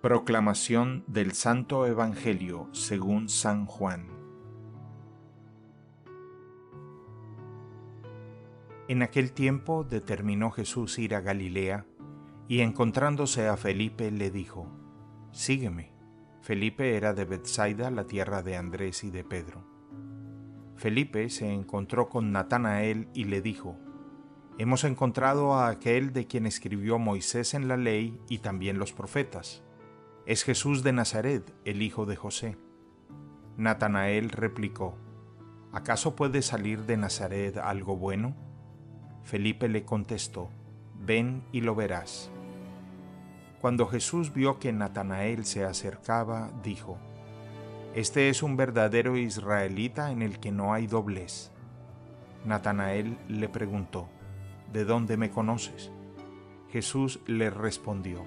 Proclamación del Santo Evangelio según San Juan. En aquel tiempo determinó Jesús ir a Galilea, y encontrándose a Felipe le dijo, Sígueme. Felipe era de Bethsaida, la tierra de Andrés y de Pedro. Felipe se encontró con Natanael y le dijo, Hemos encontrado a aquel de quien escribió Moisés en la ley y también los profetas es Jesús de Nazaret, el hijo de José. Natanael replicó, ¿acaso puede salir de Nazaret algo bueno? Felipe le contestó, ven y lo verás. Cuando Jesús vio que Natanael se acercaba, dijo, Este es un verdadero israelita en el que no hay doblez. Natanael le preguntó, ¿De dónde me conoces? Jesús le respondió,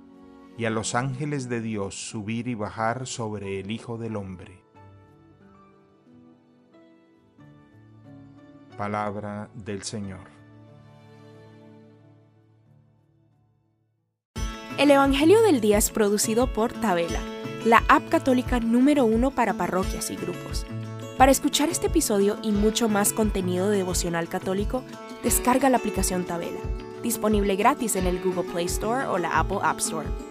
y a los ángeles de Dios subir y bajar sobre el Hijo del Hombre. Palabra del Señor. El Evangelio del Día es producido por Tabela, la app católica número uno para parroquias y grupos. Para escuchar este episodio y mucho más contenido devocional católico, descarga la aplicación Tabela, disponible gratis en el Google Play Store o la Apple App Store.